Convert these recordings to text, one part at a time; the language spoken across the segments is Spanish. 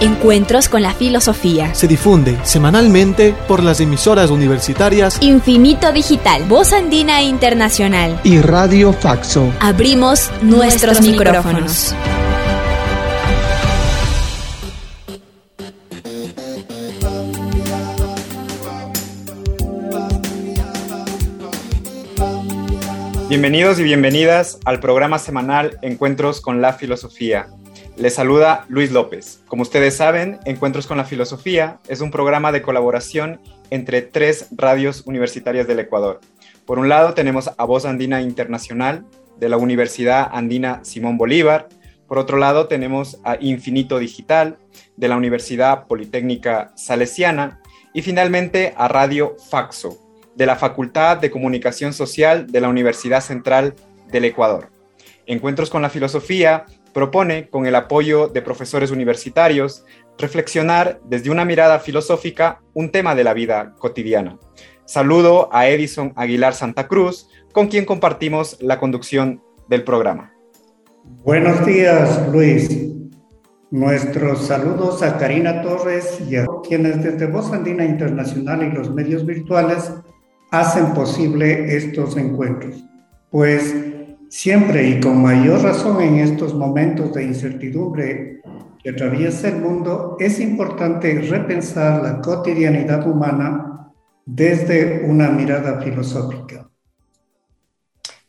Encuentros con la Filosofía. Se difunde semanalmente por las emisoras universitarias Infinito Digital, Voz Andina Internacional. y Radio Faxo. Abrimos nuestros micrófonos. Bienvenidos y bienvenidas al programa semanal Encuentros con la Filosofía. Les saluda Luis López. Como ustedes saben, Encuentros con la Filosofía es un programa de colaboración entre tres radios universitarias del Ecuador. Por un lado tenemos a Voz Andina Internacional de la Universidad Andina Simón Bolívar. Por otro lado tenemos a Infinito Digital de la Universidad Politécnica Salesiana. Y finalmente a Radio Faxo de la Facultad de Comunicación Social de la Universidad Central del Ecuador. Encuentros con la Filosofía propone, con el apoyo de profesores universitarios, reflexionar desde una mirada filosófica un tema de la vida cotidiana. Saludo a Edison Aguilar Santa Cruz, con quien compartimos la conducción del programa. Buenos días, Luis. Nuestros saludos a Karina Torres y a quienes desde Voz Andina Internacional y los medios virtuales hacen posible estos encuentros. Pues siempre y con mayor razón en estos momentos de incertidumbre que atraviesa el mundo, es importante repensar la cotidianidad humana desde una mirada filosófica.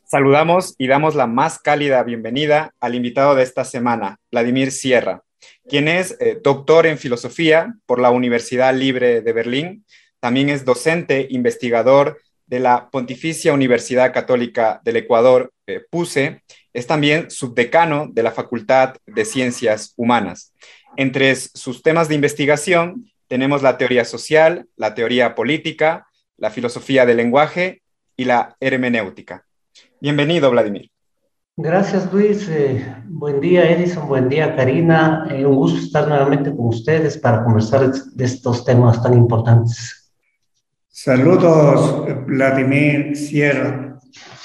Saludamos y damos la más cálida bienvenida al invitado de esta semana, Vladimir Sierra, quien es eh, doctor en filosofía por la Universidad Libre de Berlín. También es docente, investigador de la Pontificia Universidad Católica del Ecuador, eh, PUSE. Es también subdecano de la Facultad de Ciencias Humanas. Entre sus temas de investigación tenemos la teoría social, la teoría política, la filosofía del lenguaje y la hermenéutica. Bienvenido, Vladimir. Gracias, Luis. Eh, buen día, Edison. Buen día, Karina. Eh, un gusto estar nuevamente con ustedes para conversar de estos temas tan importantes. Saludos, Vladimir Sierra.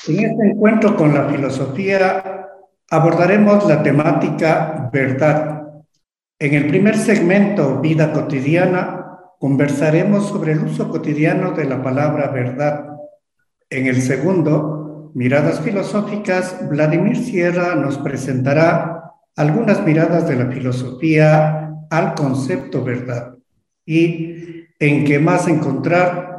En este encuentro con la filosofía abordaremos la temática verdad. En el primer segmento, vida cotidiana, conversaremos sobre el uso cotidiano de la palabra verdad. En el segundo, miradas filosóficas, Vladimir Sierra nos presentará algunas miradas de la filosofía al concepto verdad y en qué más encontrar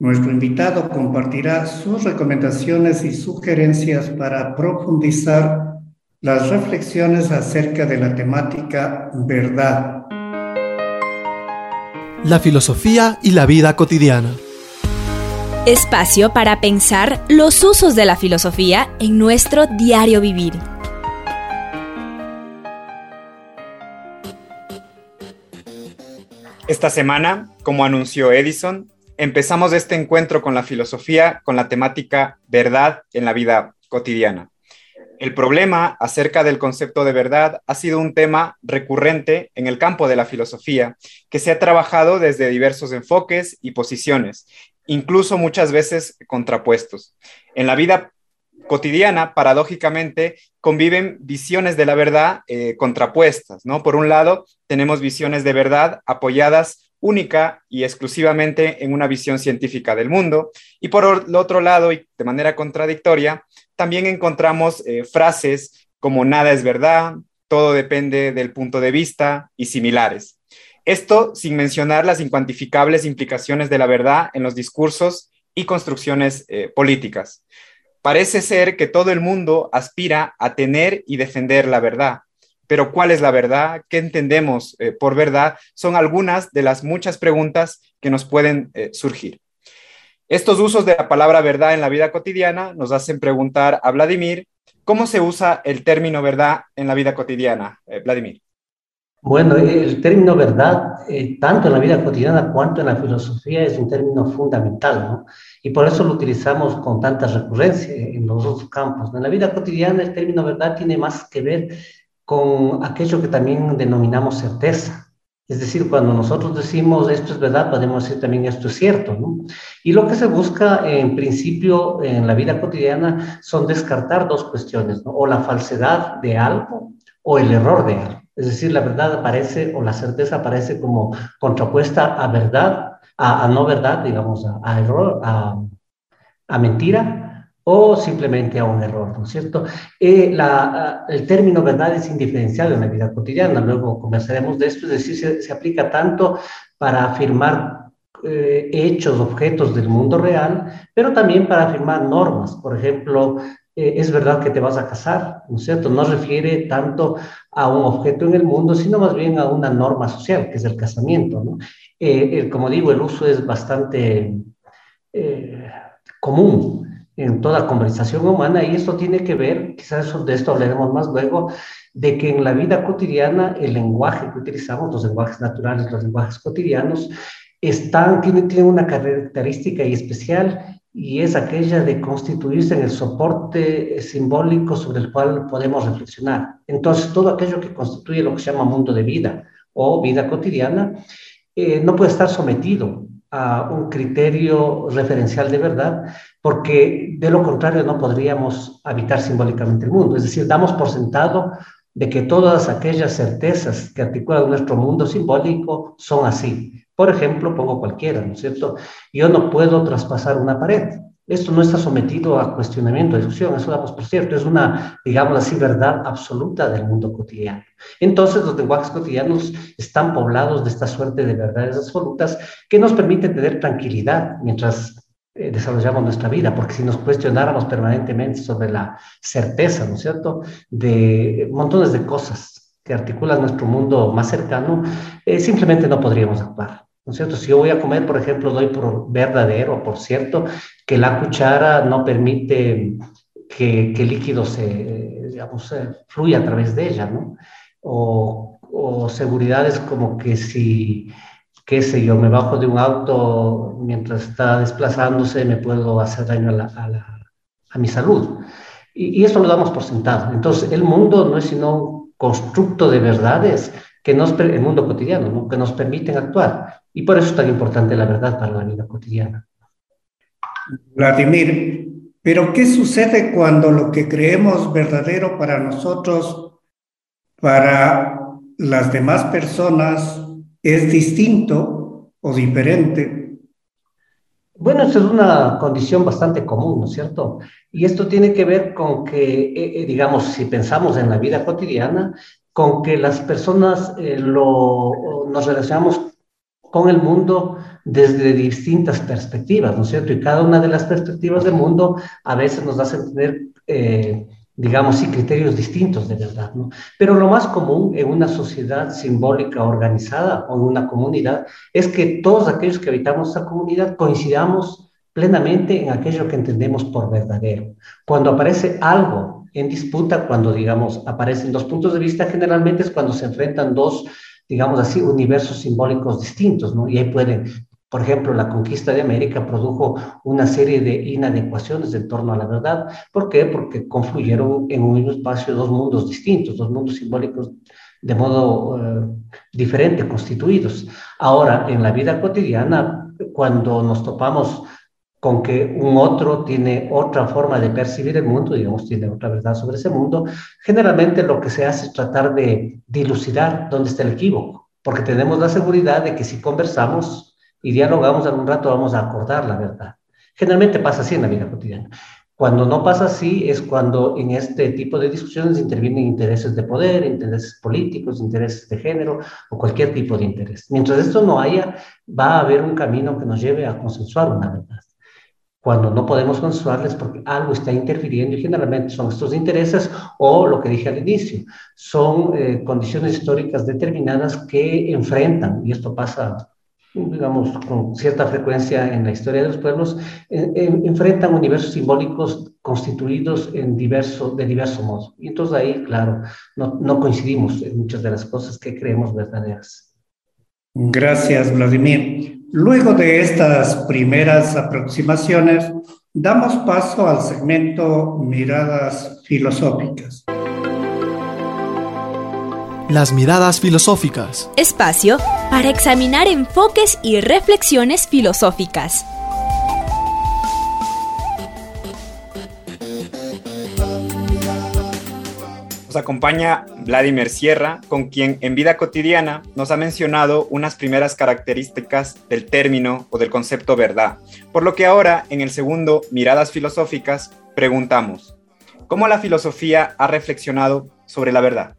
nuestro invitado compartirá sus recomendaciones y sugerencias para profundizar las reflexiones acerca de la temática verdad. La filosofía y la vida cotidiana. Espacio para pensar los usos de la filosofía en nuestro diario vivir. Esta semana, como anunció Edison, empezamos este encuentro con la filosofía con la temática verdad en la vida cotidiana. El problema acerca del concepto de verdad ha sido un tema recurrente en el campo de la filosofía, que se ha trabajado desde diversos enfoques y posiciones, incluso muchas veces contrapuestos. En la vida cotidiana, paradójicamente, conviven visiones de la verdad eh, contrapuestas, ¿no? Por un lado, tenemos visiones de verdad apoyadas única y exclusivamente en una visión científica del mundo. Y por otro lado, y de manera contradictoria, también encontramos eh, frases como nada es verdad, todo depende del punto de vista y similares. Esto sin mencionar las incuantificables implicaciones de la verdad en los discursos y construcciones eh, políticas. Parece ser que todo el mundo aspira a tener y defender la verdad, pero ¿cuál es la verdad? ¿Qué entendemos eh, por verdad? Son algunas de las muchas preguntas que nos pueden eh, surgir. Estos usos de la palabra verdad en la vida cotidiana nos hacen preguntar a Vladimir, ¿cómo se usa el término verdad en la vida cotidiana? Eh, Vladimir. Bueno, el término verdad, eh, tanto en la vida cotidiana cuanto en la filosofía, es un término fundamental, ¿no? Y por eso lo utilizamos con tanta recurrencia en los otros campos. En la vida cotidiana, el término verdad tiene más que ver con aquello que también denominamos certeza. Es decir, cuando nosotros decimos esto es verdad, podemos decir también esto es cierto, ¿no? Y lo que se busca en principio en la vida cotidiana son descartar dos cuestiones, ¿no? O la falsedad de algo o el error de algo. Es decir, la verdad aparece o la certeza aparece como contrapuesta a verdad, a, no verdad, digamos, a, error, a, mentira o simplemente a un error, ¿no es cierto? Eh, la, el término verdad es indiferenciado en la vida cotidiana, luego conversaremos de esto, es decir, se, aplica tanto para afirmar eh, hechos, objetos del mundo real, pero también para afirmar normas. Por ejemplo, eh, es verdad que te vas a casar, ¿no es cierto? No refiere tanto a un objeto en el mundo, sino más bien a una norma social, que es el casamiento. Eh, como digo, el uso es bastante común en toda conversación humana y esto tiene que ver, quizás de esto hablaremos más luego, de que en la vida cotidiana el lenguaje que utilizamos, los lenguajes naturales, los lenguajes cotidianos, están, tienen, tienen una característica y especial y es aquella de constituirse en el soporte simbólico sobre el cual podemos reflexionar. Entonces, todo aquello que constituye lo que se llama mundo de vida o vida cotidiana eh, no puede estar sometido a un criterio referencial de verdad, porque de lo contrario no podríamos habitar simbólicamente el mundo. Es decir, damos por sentado de que todas aquellas certezas que articulan nuestro mundo simbólico son así. Por ejemplo, pongo cualquiera, ¿no es cierto? Yo no puedo traspasar una pared. Esto no está sometido a cuestionamiento, a discusión, eso damos por cierto, es una, digamos así, verdad absoluta del mundo cotidiano. Entonces, los lenguajes cotidianos están poblados de esta suerte de verdades absolutas que nos permiten tener tranquilidad mientras eh, desarrollamos nuestra vida, porque si nos cuestionáramos permanentemente sobre la certeza, ¿no es cierto?, de montones de cosas que articulan nuestro mundo más cercano, eh, simplemente no podríamos actuar. ¿no es cierto? Si yo voy a comer, por ejemplo, doy por verdadero, por cierto, que la cuchara no permite que, que el líquido se, digamos, fluya a través de ella, ¿no? O, o seguridades como que si, qué sé yo, me bajo de un auto mientras está desplazándose, me puedo hacer daño a, la, a, la, a mi salud. Y, y, esto lo damos por sentado. Entonces, el mundo no es sino un constructo de verdades que nos, el mundo cotidiano, ¿no? que nos permiten actuar. Y por eso es tan importante la verdad para la vida cotidiana. Vladimir, pero ¿qué sucede cuando lo que creemos verdadero para nosotros, para las demás personas, es distinto o diferente? Bueno, esto es una condición bastante común, ¿no es cierto? Y esto tiene que ver con que, eh, eh digamos, si pensamos en la vida cotidiana, con que las personas eh, lo, nos relacionamos con el mundo desde distintas perspectivas, ¿no es cierto? Y cada una de las perspectivas del mundo a veces nos hace tener, digamos, sí, criterios distintos de verdad, ¿no? Pero lo más común en una sociedad simbólica organizada o en una comunidad es que todos aquellos que habitamos esa comunidad coincidamos plenamente en aquello que entendemos por verdadero. Cuando aparece algo en disputa, cuando, digamos, aparecen dos puntos de vista, generalmente es cuando se enfrentan dos digamos así, universos simbólicos distintos, ¿no? Y ahí pueden, por ejemplo, la conquista de América produjo una serie de inadecuaciones en torno a la verdad. ¿Por qué? Porque confluyeron en un mismo espacio dos mundos distintos, dos mundos simbólicos de modo eh, diferente constituidos. Ahora, en la vida cotidiana, cuando nos topamos con que un otro tiene otra forma de percibir el mundo, digamos, tiene otra verdad sobre ese mundo, generalmente lo que se hace es tratar de dilucidar dónde está el equívoco, porque tenemos la seguridad de que si conversamos y dialogamos algún rato vamos a acordar la verdad. Generalmente pasa así en la vida cotidiana. Cuando no pasa así es cuando en este tipo de discusiones intervienen intereses de poder, intereses políticos, intereses de género o cualquier tipo de interés. Mientras esto no haya, va a haber un camino que nos lleve a consensuar una verdad cuando no podemos consensuarles porque algo está interfiriendo y generalmente son estos intereses o lo que dije al inicio, son eh, condiciones históricas determinadas que enfrentan, y esto pasa digamos, con cierta frecuencia en la historia de los pueblos, enfrentan universos simbólicos constituidos en diverso, de diverso modo. Y entonces ahí, claro, no, no coincidimos en muchas de las cosas que creemos verdaderas. Gracias, Vladimir. Luego de estas primeras aproximaciones, damos paso al segmento Miradas Filosóficas. Las miradas filosóficas. Espacio para examinar enfoques y reflexiones filosóficas. Nos acompaña Vladimir Sierra, con quien en vida cotidiana nos ha mencionado unas primeras características del término o del concepto verdad. Por lo que ahora, en el segundo, Miradas Filosóficas, preguntamos, ¿cómo la filosofía ha reflexionado sobre la verdad?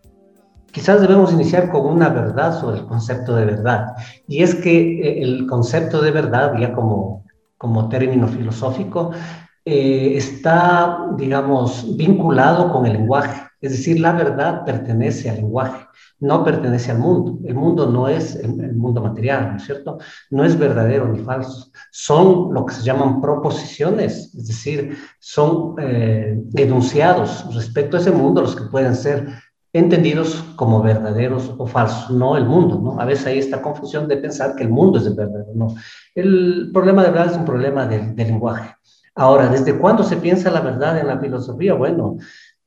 Quizás debemos iniciar con una verdad sobre el concepto de verdad. Y es que eh, el concepto de verdad, ya como, como término filosófico, eh, está, digamos, vinculado con el lenguaje. Es decir, la verdad pertenece al lenguaje, no pertenece al mundo. El mundo no es el, mundo material, ¿no es cierto? No es verdadero ni falso. Son lo que se llaman proposiciones, es decir, son eh, enunciados respecto a ese mundo los que pueden ser entendidos como verdaderos o falsos, no el mundo, ¿no? A veces hay esta confusión de pensar que el mundo es el verdadero, no. El problema de verdad es un problema de, lenguaje. Ahora, ¿desde cuándo se piensa la verdad en la filosofía? Bueno,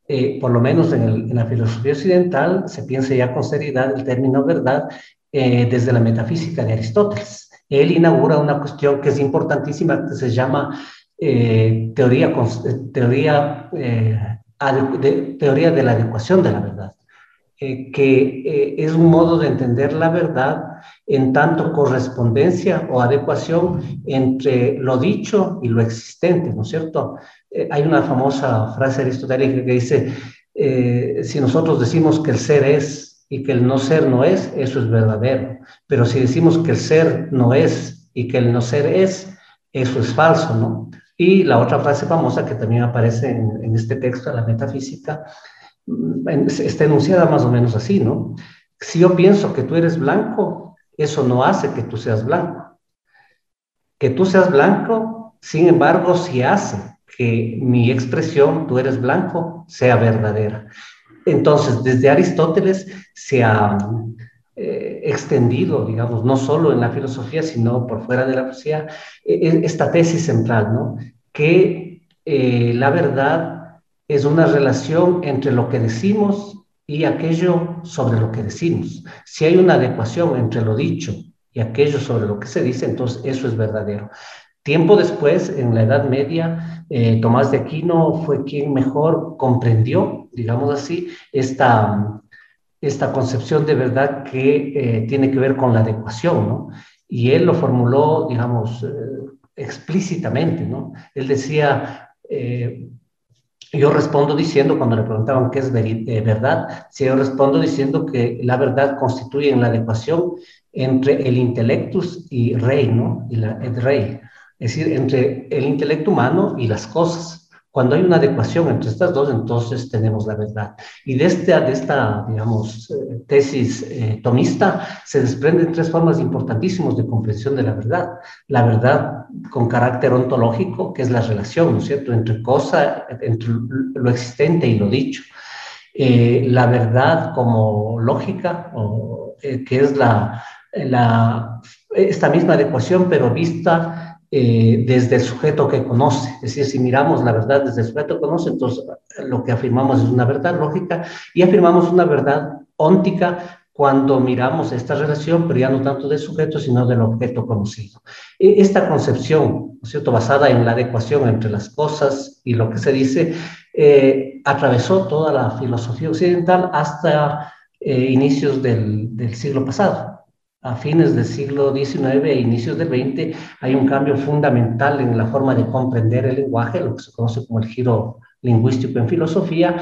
eh, por lo menos en, la filosofía occidental se piensa ya con seriedad el término verdad eh, desde la metafísica de Aristóteles. Él inaugura una cuestión que es importantísima que se llama eh, teoría, teoría de, teoría de la adecuación de la verdad, eh, que eh, es un modo de entender la verdad en tanto correspondencia o adecuación entre lo dicho y lo existente, ¿no es cierto? Eh, hay una famosa frase aristotélica que dice, si nosotros decimos que el ser es y que el no ser no es, eso es verdadero, pero si decimos que el ser no es y que el no ser es, eso es falso, ¿no? Y la otra frase famosa que también aparece en, este texto, la metafísica, mm, está enunciada más o menos así, ¿no? Si yo pienso que tú eres blanco, eso no hace que tú seas blanco. Que tú seas blanco, sin embargo, sí hace que mi expresión, tú eres blanco, sea verdadera. Entonces, desde Aristóteles se ha eh, extendido, digamos, no solo en la filosofía, sino por fuera de la filosofía, e, e, esta tesis central, ¿no? Que eh, la verdad es una relación entre lo que decimos y aquello sobre lo que decimos. Si hay una adecuación entre lo dicho y aquello sobre lo que se dice, entonces eso es verdadero. Tiempo después, en la Edad Media, eh, Tomás de Aquino fue quien mejor comprendió, digamos así, esta, esta concepción de verdad que eh, tiene que ver con la adecuación, ¿no? Y él lo formuló, digamos, eh, explícitamente, ¿no? Él decía, eh, yo respondo diciendo, cuando le preguntaban qué es verdad, si yo respondo diciendo que la verdad constituye la adecuación entre el intelectus y rey, ¿no? Y la, el rey, es decir, entre el intelecto humano y las cosas. Cuando hay una adecuación entre estas dos, entonces tenemos la verdad. Y de, este, de esta, digamos, eh, tesis eh, tomista se desprenden tres formas importantísimas de comprensión de la verdad. La verdad con carácter ontológico, que es la relación, ¿no es cierto?, entre cosa, entre lo existente y lo dicho. Eh, la verdad como lógica, o, que es la, la, esta misma adecuación, pero vista eh, desde el sujeto que conoce. Es decir, si miramos la verdad desde el sujeto que conoce, entonces lo que afirmamos es una verdad lógica y afirmamos una verdad óntica cuando miramos esta relación, pero ya no tanto del sujeto, sino del objeto conocido. E, esta concepción, ¿no es cierto?, basada en la adecuación entre las cosas y lo que se dice, eh, atravesó toda la filosofía occidental hasta eh, inicios del, del siglo pasado a fines del siglo XIX e inicios del XX hay un cambio fundamental en la forma de comprender el lenguaje, lo que se conoce como el giro lingüístico en filosofía,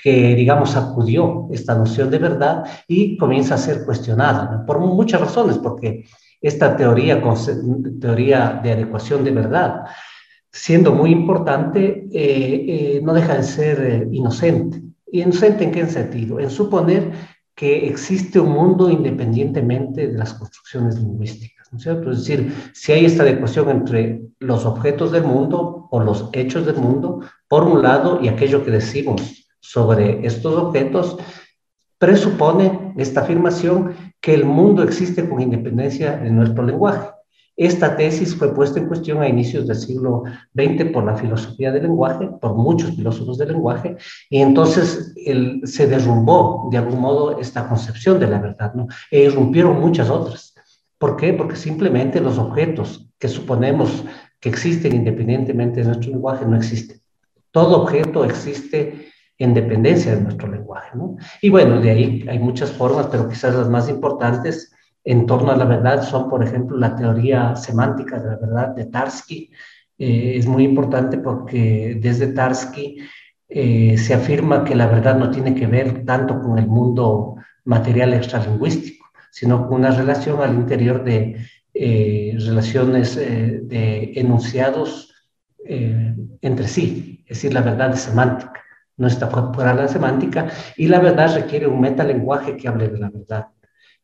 que, digamos, acudió esta noción de verdad y comienza a ser cuestionada, por muchas razones, porque esta teoría, teoría de adecuación de verdad, siendo muy importante, eh, eh, no deja de ser eh, inocente. ¿Inocente en qué sentido? En suponer que existe un mundo independientemente de las construcciones lingüísticas. ¿no es cierto? Es decir, si hay esta adecuación entre los objetos del mundo o los hechos del mundo, por un lado, y aquello que decimos sobre estos objetos, presupone esta afirmación que el mundo existe con independencia de nuestro lenguaje. Esta tesis fue puesta en cuestión a inicios del siglo XX por la filosofía del lenguaje, por muchos filósofos del lenguaje, y entonces se derrumbó de algún modo esta concepción de la verdad, ¿no? E irrumpieron muchas otras. ¿Por qué? Porque simplemente los objetos que suponemos que existen independientemente de nuestro lenguaje no existen. Todo objeto existe en dependencia de nuestro lenguaje, ¿no? Y bueno, de ahí hay muchas formas, pero quizás las más importantes en torno a la verdad son, por ejemplo, la teoría semántica de la verdad de Tarski. Eh, es muy importante porque desde Tarski eh, se afirma que la verdad no tiene que ver tanto con el mundo material extralingüístico, sino con una relación al interior de eh, relaciones de enunciados entre sí, es decir, la verdad es semántica, no está de la semántica, y la verdad requiere un metalenguaje que hable de la verdad.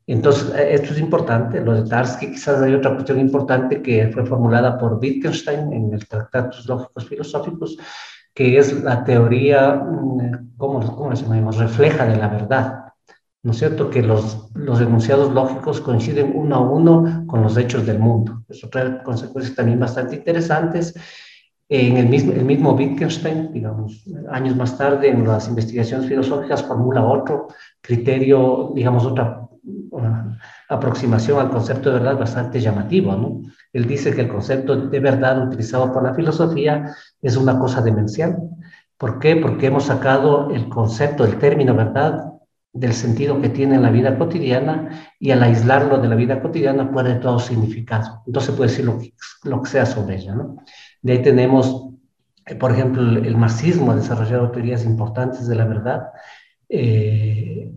Entonces, eh, esto es importante, lo de Tarski, quizás hay otra cuestión importante que fue formulada por Wittgenstein en el Tratados Lógicos Filosóficos, que es la teoría, mm, ¿cómo, cómo le llamamos? Refleja de la verdad. ¿No es cierto? Que los, los enunciados lógicos coinciden uno a uno con los hechos del mundo. Eso trae consecuencias también bastante interesantes. En el mismo, el mismo Wittgenstein, digamos, años más tarde, en las investigaciones filosóficas, formula otro criterio, digamos, otra una aproximación al concepto de verdad bastante llamativo, ¿no? Él dice que el concepto de verdad utilizado por la filosofía es una cosa demencial. ¿Por qué? Porque hemos sacado el concepto, el término verdad del sentido que tiene en la vida cotidiana y al aislarlo de la vida cotidiana puede todo significado. Entonces puede decir lo que, lo que sea sobre ella, ¿no? De ahí tenemos, eh, por ejemplo, el, marxismo ha desarrollado teorías importantes de la verdad. Eh,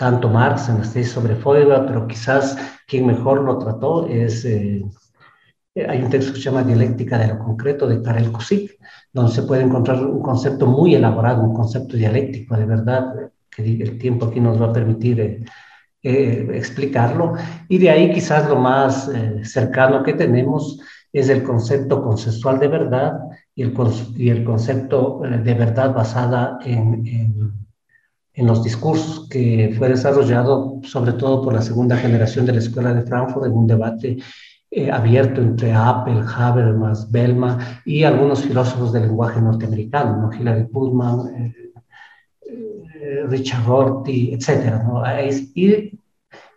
tanto Marx en la tesis sobre Feuerbach, pero quizás quien mejor lo trató es, eh, hay un texto que se llama Dialéctica de lo Concreto de Karel Kosik, donde se puede encontrar un concepto muy elaborado, un concepto dialéctico de verdad, que el tiempo aquí nos va a permitir eh, eh, explicarlo, y de ahí quizás lo más cercano que tenemos es el concepto conceptual de verdad y el, y el concepto de verdad basada en, en en los discursos que fue desarrollado sobre todo por la segunda generación de la Escuela de Frankfurt en un debate eh, abierto entre Apple, Habermas, Bellman y algunos filósofos del lenguaje norteamericano, ¿no? Hilary Putman, eh, eh, Richard Rorty, etc. ¿no? Y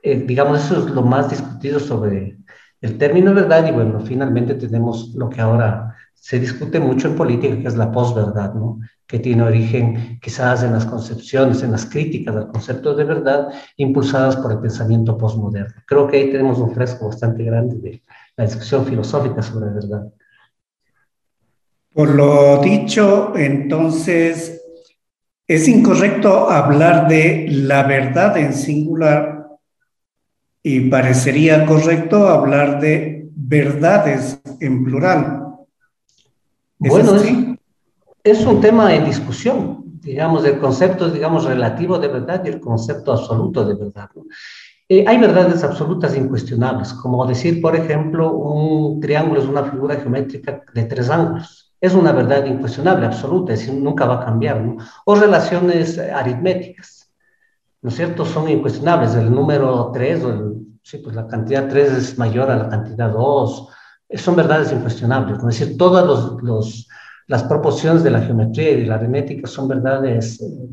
digamos, eso es lo más discutido sobre el término verdad y bueno, finalmente tenemos lo que ahora se discute mucho en política, que es la posverdad, ¿no? que tiene origen quizás en las concepciones, en las críticas al concepto de verdad, impulsadas por el pensamiento postmoderno. Creo que ahí tenemos un fresco bastante grande de la discusión filosófica sobre la verdad. Por lo dicho, entonces, es incorrecto hablar de la verdad en singular y parecería correcto hablar de verdades en plural. Bueno, sí es un tema en discusión, digamos, el concepto, digamos, relativo de verdad y el concepto absoluto de verdad. Eh, hay verdades absolutas incuestionables, como decir, por ejemplo, un triángulo es una figura geométrica de tres ángulos. Es una verdad incuestionable, absoluta, es decir, nunca va a cambiar. ¿no? O relaciones aritméticas, ¿no es cierto? Son incuestionables. El número 3, o sí, pues la cantidad 3 es mayor a la cantidad 2. Son verdades incuestionables. Es decir, todos los, los las proporciones de la geometría y de la aritmética son verdades, eh,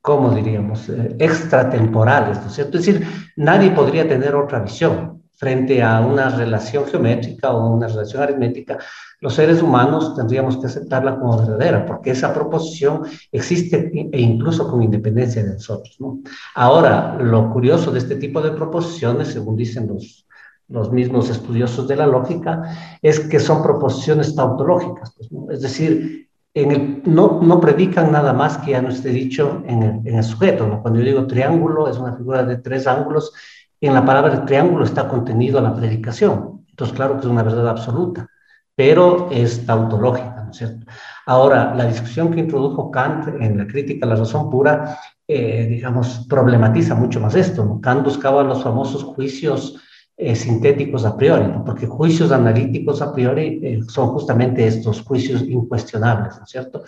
¿cómo diríamos?, eh, extratemporales, ¿no es cierto? Es decir, nadie podría tener otra visión frente a una relación geométrica o una relación aritmética. Los seres humanos tendríamos que aceptarla como verdadera, porque esa proposición existe e incluso con independencia de nosotros, ¿no? Ahora, lo curioso de este tipo de proposiciones, según dicen los los mismos estudiosos de la lógica, es que son proposiciones tautológicas, pues, es decir, en el, no, no, predican nada más que ya no esté dicho en el, en el sujeto. Cuando yo digo triángulo, es una figura de tres ángulos, en la palabra triángulo está contenido la predicación. Entonces, claro que es una verdad absoluta, pero es tautológica, ¿no es cierto? Ahora, la discusión que introdujo Kant en la crítica a la razón pura, eh, digamos, problematiza mucho más esto. ¿no? Kant buscaba los famosos juicios eh, sintéticos a priori, porque juicios analíticos a priori eh, son justamente estos juicios incuestionables, ¿no es cierto?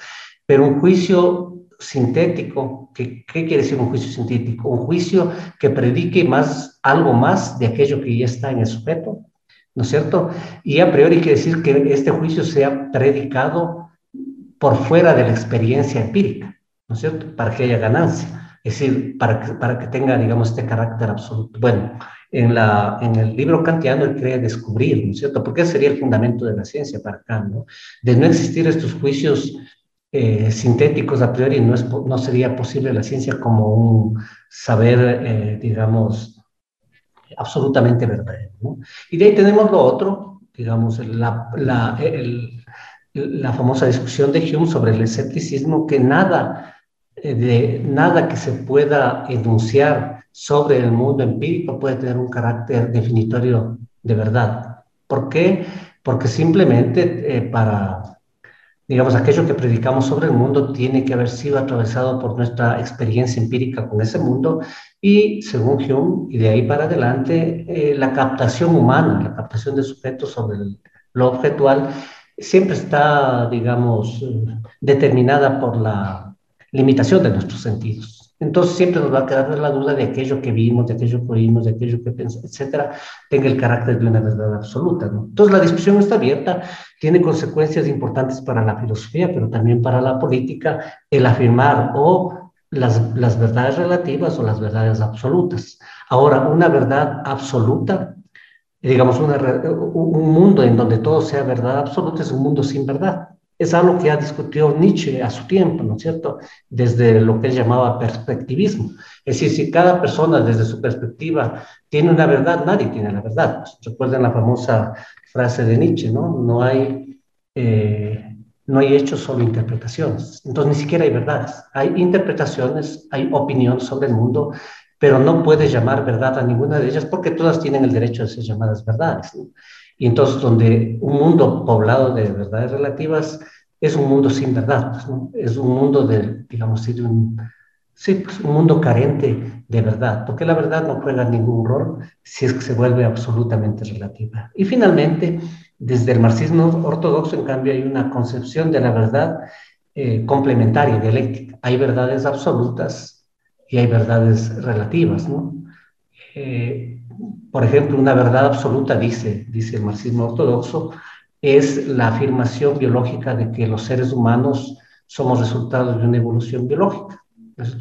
Pero un juicio sintético, ¿qué, ¿qué, quiere decir un juicio sintético? Un juicio que predique más, algo más de aquello que ya está en el sujeto, ¿no es cierto? Y a priori quiere decir que este juicio sea predicado por fuera de la experiencia empírica, ¿no es cierto? Para que haya ganancia, es decir, para que, para que tenga, digamos, este carácter absoluto. Bueno, en, la, en el libro kantiano él cree descubrir, ¿no es cierto? Porque sería el fundamento de la ciencia para Kant, ¿no? De no existir estos juicios eh, sintéticos a priori, no, es, no sería posible la ciencia como un saber, eh, digamos, absolutamente verdadero, ¿no? Y de ahí tenemos lo otro, digamos, la, la, el, la famosa discusión de Hume sobre el escepticismo, que nada, de, nada que se pueda enunciar sobre el mundo empírico puede tener un carácter definitorio de verdad. ¿Por qué? Porque simplemente eh, para, digamos, aquello que predicamos sobre el mundo tiene que haber sido atravesado por nuestra experiencia empírica con ese mundo y, según Hume, y de ahí para adelante, eh, la captación humana, la captación de sujetos sobre lo objetual, siempre está, digamos, determinada por la limitación de nuestros sentidos. Entonces siempre nos va a quedar la duda de aquello que vimos, de aquello que oímos, de aquello que pensamos, etcétera, tenga el carácter de una verdad absoluta. ¿no? Entonces la discusión está abierta, tiene consecuencias importantes para la filosofía, pero también para la política, el afirmar o las, las verdades relativas o las verdades absolutas. Ahora, una verdad absoluta, digamos, una, un mundo en donde todo sea verdad absoluta es un mundo sin verdad es algo que ha discutido Nietzsche a su tiempo, ¿no es cierto? Desde lo que él llamaba perspectivismo. Es decir, si cada persona desde su perspectiva tiene una verdad, nadie tiene la verdad. Pues, recuerden la famosa frase de Nietzsche, ¿no? No hay, eh, no hay hechos, solo interpretaciones. Entonces ni siquiera hay verdades. Hay interpretaciones, hay opinión sobre el mundo, pero no puedes llamar verdad a ninguna de ellas porque todas tienen el derecho de ser llamadas verdades. Y entonces, donde un mundo poblado de verdades relativas es un mundo sin verdad, es un mundo de, digamos, de un, sí, pues un mundo carente de verdad, porque la verdad no juega ningún rol si es que se vuelve absolutamente relativa. Y finalmente, desde el marxismo ortodoxo, en cambio, hay una concepción de la verdad eh, complementaria, dialéctica. Hay verdades absolutas y hay verdades relativas, ¿no? Eh, por ejemplo, una verdad absoluta, dice, dice el marxismo ortodoxo, es la afirmación biológica de que los seres humanos somos resultados de una evolución biológica.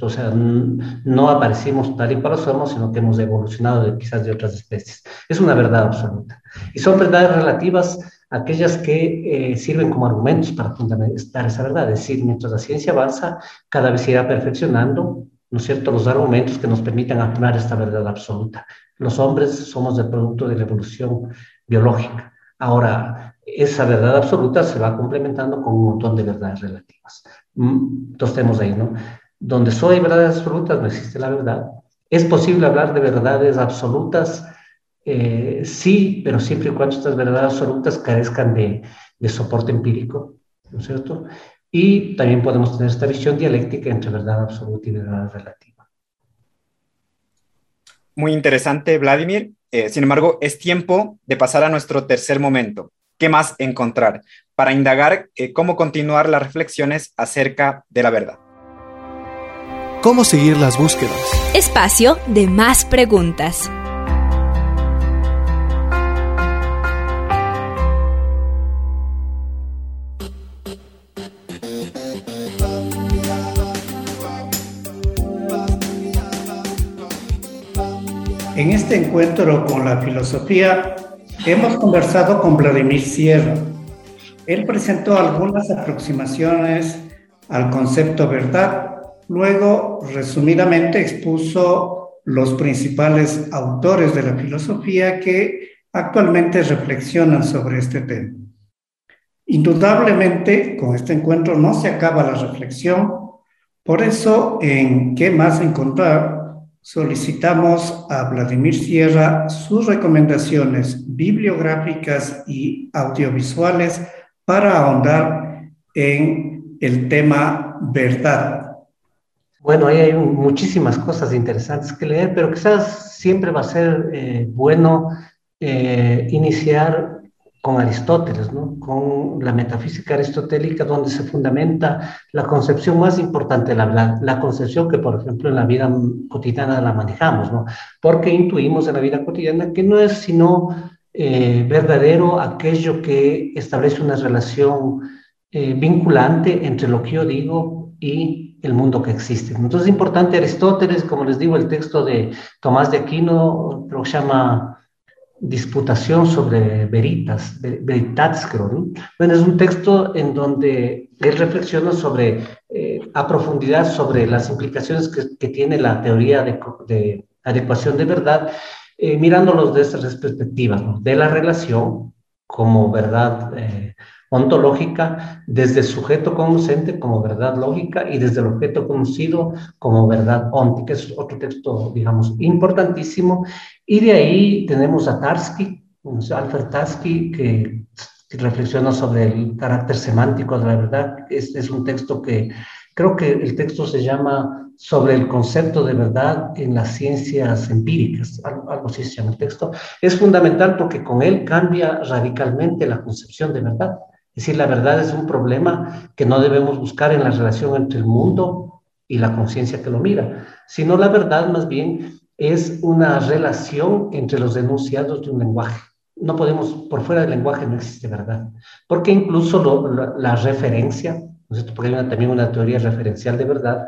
O sea, no aparecimos tal y cual somos, sino que hemos evolucionado de, quizás de otras especies. Es una verdad absoluta. Y son verdades relativas aquellas que eh, sirven como argumentos para fundamentar esa verdad. Es decir, mientras la ciencia avanza, cada vez se irá perfeccionando, ¿no es cierto?, los argumentos que nos permitan afirmar esta verdad absoluta. Los hombres somos el producto de la evolución biológica. Ahora, esa verdad absoluta se va complementando con un montón de verdades relativas. Mm, entonces tenemos ahí, ¿no? Donde solo hay verdades absolutas, no existe la verdad. ¿Es posible hablar de verdades absolutas? Eh, sí, pero siempre y cuando estas verdades absolutas carezcan de, de soporte empírico, ¿no es cierto? Y también podemos tener esta visión dialéctica entre verdad absoluta y verdad relativa muy interesante, Vladimir. Eh, sin embargo, es tiempo de pasar a nuestro tercer momento. ¿Qué más encontrar? Para indagar eh, cómo continuar las reflexiones acerca de la verdad. ¿Cómo seguir las búsquedas? Espacio de más preguntas. En este encuentro con la filosofía hemos conversado con Vladimir Sierra. Él presentó algunas aproximaciones al concepto verdad, luego resumidamente expuso los principales autores de la filosofía que actualmente reflexionan sobre este tema. Indudablemente, con este encuentro no se acaba la reflexión, por eso en ¿Qué más encontrar? Solicitamos a Vladimir Sierra sus recomendaciones bibliográficas y audiovisuales para ahondar en el tema verdad. Bueno, ahí hay muchísimas cosas interesantes que leer, pero quizás siempre va a ser eh, bueno eh, iniciar con Aristóteles, ¿no? con la metafísica aristotélica, donde se fundamenta la concepción más importante la concepción que, por ejemplo, en la vida cotidiana la manejamos, ¿no? porque intuimos en la vida cotidiana que no es sino eh, verdadero aquello que establece una relación eh, vinculante entre lo que yo digo y el mundo que existe. Entonces es importante Aristóteles, como les digo, el texto de Tomás de Aquino, lo llama disputación sobre veritas, veritats, creo. Bueno, es un texto en donde él reflexiona sobre, eh, a profundidad sobre las implicaciones que, tiene la teoría de, de, adecuación de verdad, eh, mirándolos desde esas perspectivas, ¿no? de la relación como verdad eh, ontológica desde sujeto conocente como verdad lógica y desde el objeto conocido como verdad óntica. Es otro texto, digamos, importantísimo. Y de ahí tenemos a Tarski, Alfred Tarski, que reflexiona sobre el carácter semántico de la verdad. Este es un texto que creo que el texto se llama sobre el concepto de verdad en las ciencias empíricas, algo, algo así se llama el texto. Es fundamental porque con él cambia radicalmente la concepción de verdad. Es decir, la verdad es un problema que no debemos buscar en la relación entre el mundo y la conciencia que lo mira, sino la verdad más bien es una relación entre los denunciados de un lenguaje. No podemos, por fuera del lenguaje no existe verdad, porque incluso la, referencia, ¿no porque hay también una teoría referencial de verdad,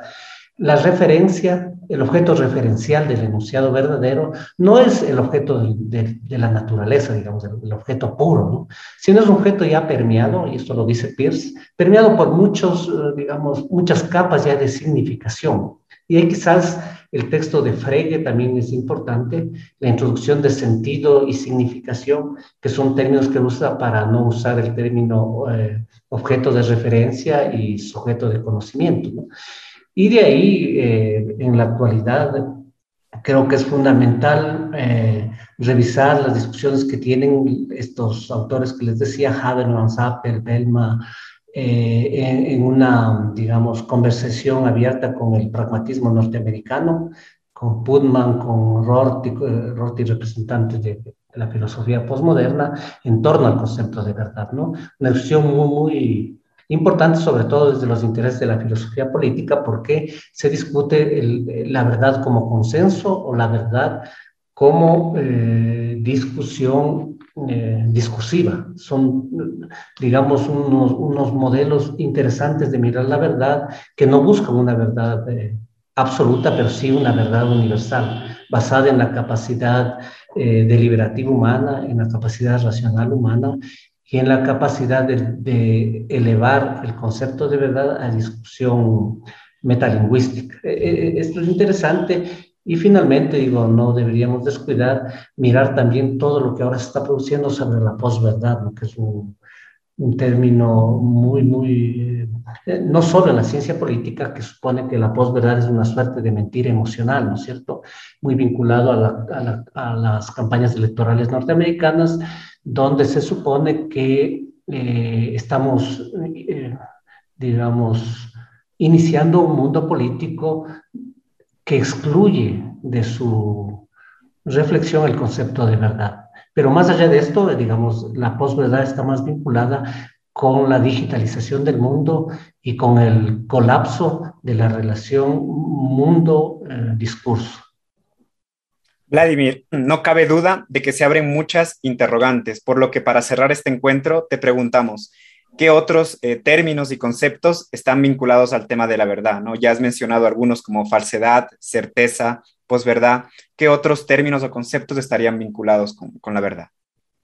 la referencia, el objeto referencial del enunciado verdadero, no es el objeto de, la naturaleza, digamos, el, objeto puro, ¿no? sino es un objeto ya permeado, y esto lo dice Pierce, permeado por muchos, eh, digamos, muchas capas ya de significación. Y ahí quizás el texto de Frege también es importante, la introducción de sentido y significación, que son términos que usa para no usar el término eh, objeto de referencia y sujeto de conocimiento. ¿no? Y de ahí, eh, en la actualidad, creo que es fundamental eh, revisar las discusiones que tienen estos autores que les decía, Habermas, Appel, Belma, eh, en, una, digamos, conversación abierta con el pragmatismo norteamericano, con Putman, con Rorty, Rorty representante de, la filosofía postmoderna, en torno al concepto de verdad, ¿no? Una discusión muy, muy Importante sobre todo desde los intereses de la filosofía política porque se discute la verdad como consenso o la verdad como eh, discusión eh, discursiva. Son, digamos, unos, unos, modelos interesantes de mirar la verdad que no buscan una verdad eh, absoluta, pero sí una verdad universal, basada en la capacidad deliberativa humana, en la capacidad racional humana y en la capacidad de, elevar el concepto de verdad a discusión metalingüística. E, e, esto es interesante y finalmente, digo, no deberíamos descuidar mirar también todo lo que ahora se está produciendo sobre la posverdad, ¿no? que es un, un término muy, muy, no solo en la ciencia política, que supone que la posverdad es una suerte de mentira emocional, ¿no es cierto? Muy vinculado a, la, a, la, a las campañas electorales norteamericanas, donde se supone que eh, estamos, eh, digamos, iniciando un mundo político que excluye de su reflexión el concepto de verdad. Pero más allá de esto, digamos, la posverdad está más vinculada con la digitalización del mundo y con el colapso de la relación mundo-discurso. Vladimir, no cabe duda de que se abren muchas interrogantes, por lo que para cerrar este encuentro te preguntamos, ¿qué otros eh, términos y conceptos están vinculados al tema de la verdad? ¿no? Ya has mencionado algunos como falsedad, certeza, posverdad. ¿Qué otros términos o conceptos estarían vinculados con, con la verdad?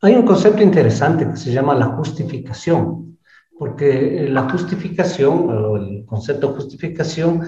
Hay un concepto interesante que se llama la justificación, porque la justificación, o el concepto justificación,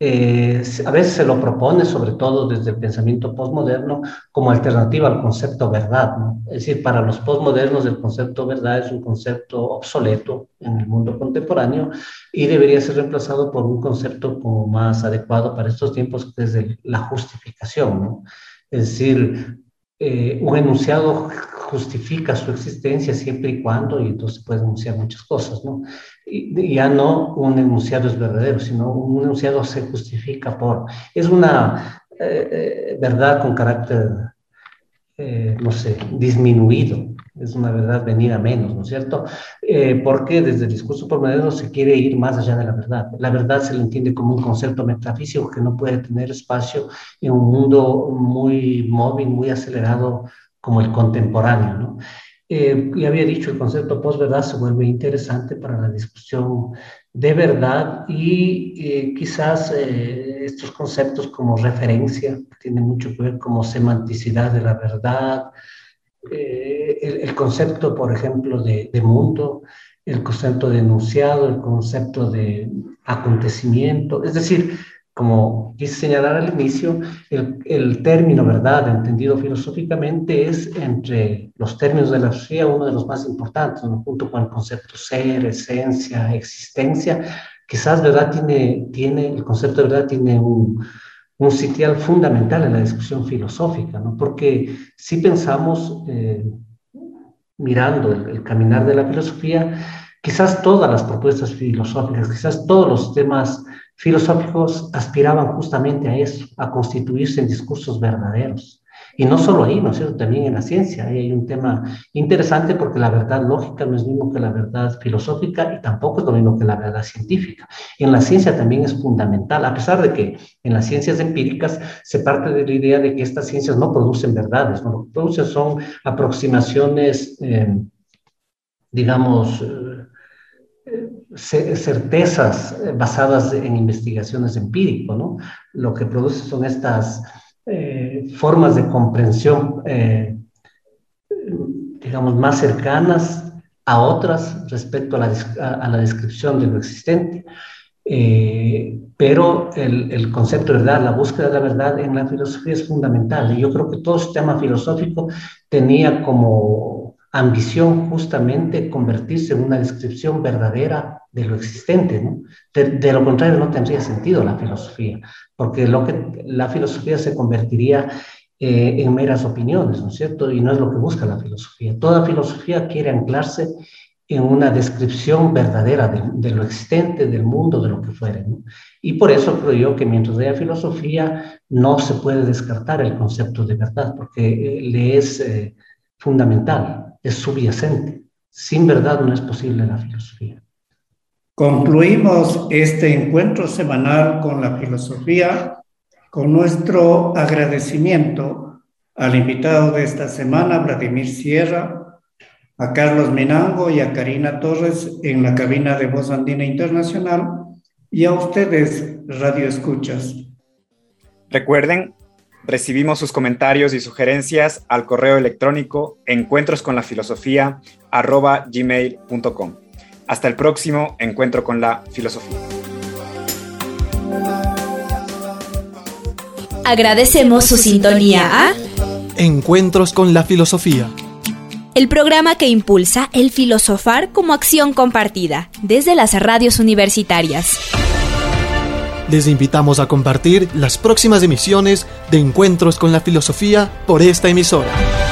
eh, a veces se lo propone, sobre todo desde el pensamiento postmoderno, como alternativa al concepto verdad. Es decir, para los postmodernos el concepto verdad es un concepto obsoleto en el mundo contemporáneo y debería ser reemplazado por un concepto como más adecuado para estos tiempos, que es la justificación. Es decir, eh, un enunciado justifica su existencia siempre y cuando, y entonces puede enunciar muchas cosas, ¿no? Y, ya no un enunciado es verdadero, sino un enunciado se justifica por. Es una eh, eh, verdad con carácter eh, no sé, disminuido, es una verdad venida menos, ¿no es cierto? Eh, porque desde el discurso pormenero se quiere ir más allá de la verdad. La verdad se le entiende como un concepto metafísico que no puede tener espacio en un mundo muy móvil, muy acelerado como el contemporáneo, ¿no? Eh, ya había dicho, el concepto posverdad se vuelve interesante para la discusión de verdad y eh, quizás eh, estos conceptos como referencia, que tienen mucho que ver como semanticidad de la verdad, eh, el, el, concepto, por ejemplo, de, de, mundo, el concepto de enunciado, el concepto de acontecimiento, es decir, como quise señalar al inicio, el, el, término verdad, entendido filosóficamente, es entre los términos de la filosofía uno de los más importantes, ¿no? junto con el concepto ser, esencia, existencia. Quizás verdad tiene, tiene el concepto de verdad tiene un, un sitial fundamental en la discusión filosófica, ¿no? porque si pensamos, eh, mirando el, el caminar de la filosofía, quizás todas las propuestas filosóficas, quizás todos los temas filosóficos aspiraban justamente a eso, a constituirse en discursos verdaderos. Y no solo ahí, ¿no es cierto? También en la ciencia. Ahí hay un tema interesante porque la verdad lógica no es mismo que la verdad filosófica y tampoco es lo mismo que la verdad científica. En la ciencia también es fundamental, a pesar de que en las ciencias empíricas se parte de la idea de que estas ciencias no producen verdades, ¿no? lo que producen son aproximaciones, eh, digamos, eh, certezas basadas en investigaciones empíricas, ¿no? Lo que produce son estas eh, formas de comprensión, eh, digamos, más cercanas a otras respecto a la, a la descripción de lo existente. Eh, pero el, el, concepto de verdad, la búsqueda de la verdad en la filosofía es fundamental. Y yo creo que todo este tema filosófico tenía como ambición justamente convertirse en una descripción verdadera de lo existente. De, lo contrario no tendría sentido la filosofía, porque lo que, la filosofía se convertiría eh, en meras opiniones, ¿no es cierto? Y no es lo que busca la filosofía. Toda filosofía quiere anclarse en una descripción verdadera de, de lo existente, del mundo, de lo que fuere, ¿no? Y por eso creo yo que mientras haya filosofía no se puede descartar el concepto de verdad, porque eh, le es eh, fundamental, es subyacente. Sin verdad no es posible la filosofía. Concluimos este encuentro semanal con la filosofía con nuestro agradecimiento al invitado de esta semana, Vladimir Sierra, a Carlos Menango y a Karina Torres en la cabina de Voz Andina Internacional y a ustedes, Radio Escuchas. Recuerden, recibimos sus comentarios y sugerencias al correo electrónico encuentrosconlafilosofía.gmail.com. Hasta el próximo encuentro con la filosofía. Agradecemos su sintonía a Encuentros con la filosofía. El programa que impulsa el filosofar como acción compartida desde las radios universitarias. Les invitamos a compartir las próximas emisiones de Encuentros con la filosofía por esta emisora.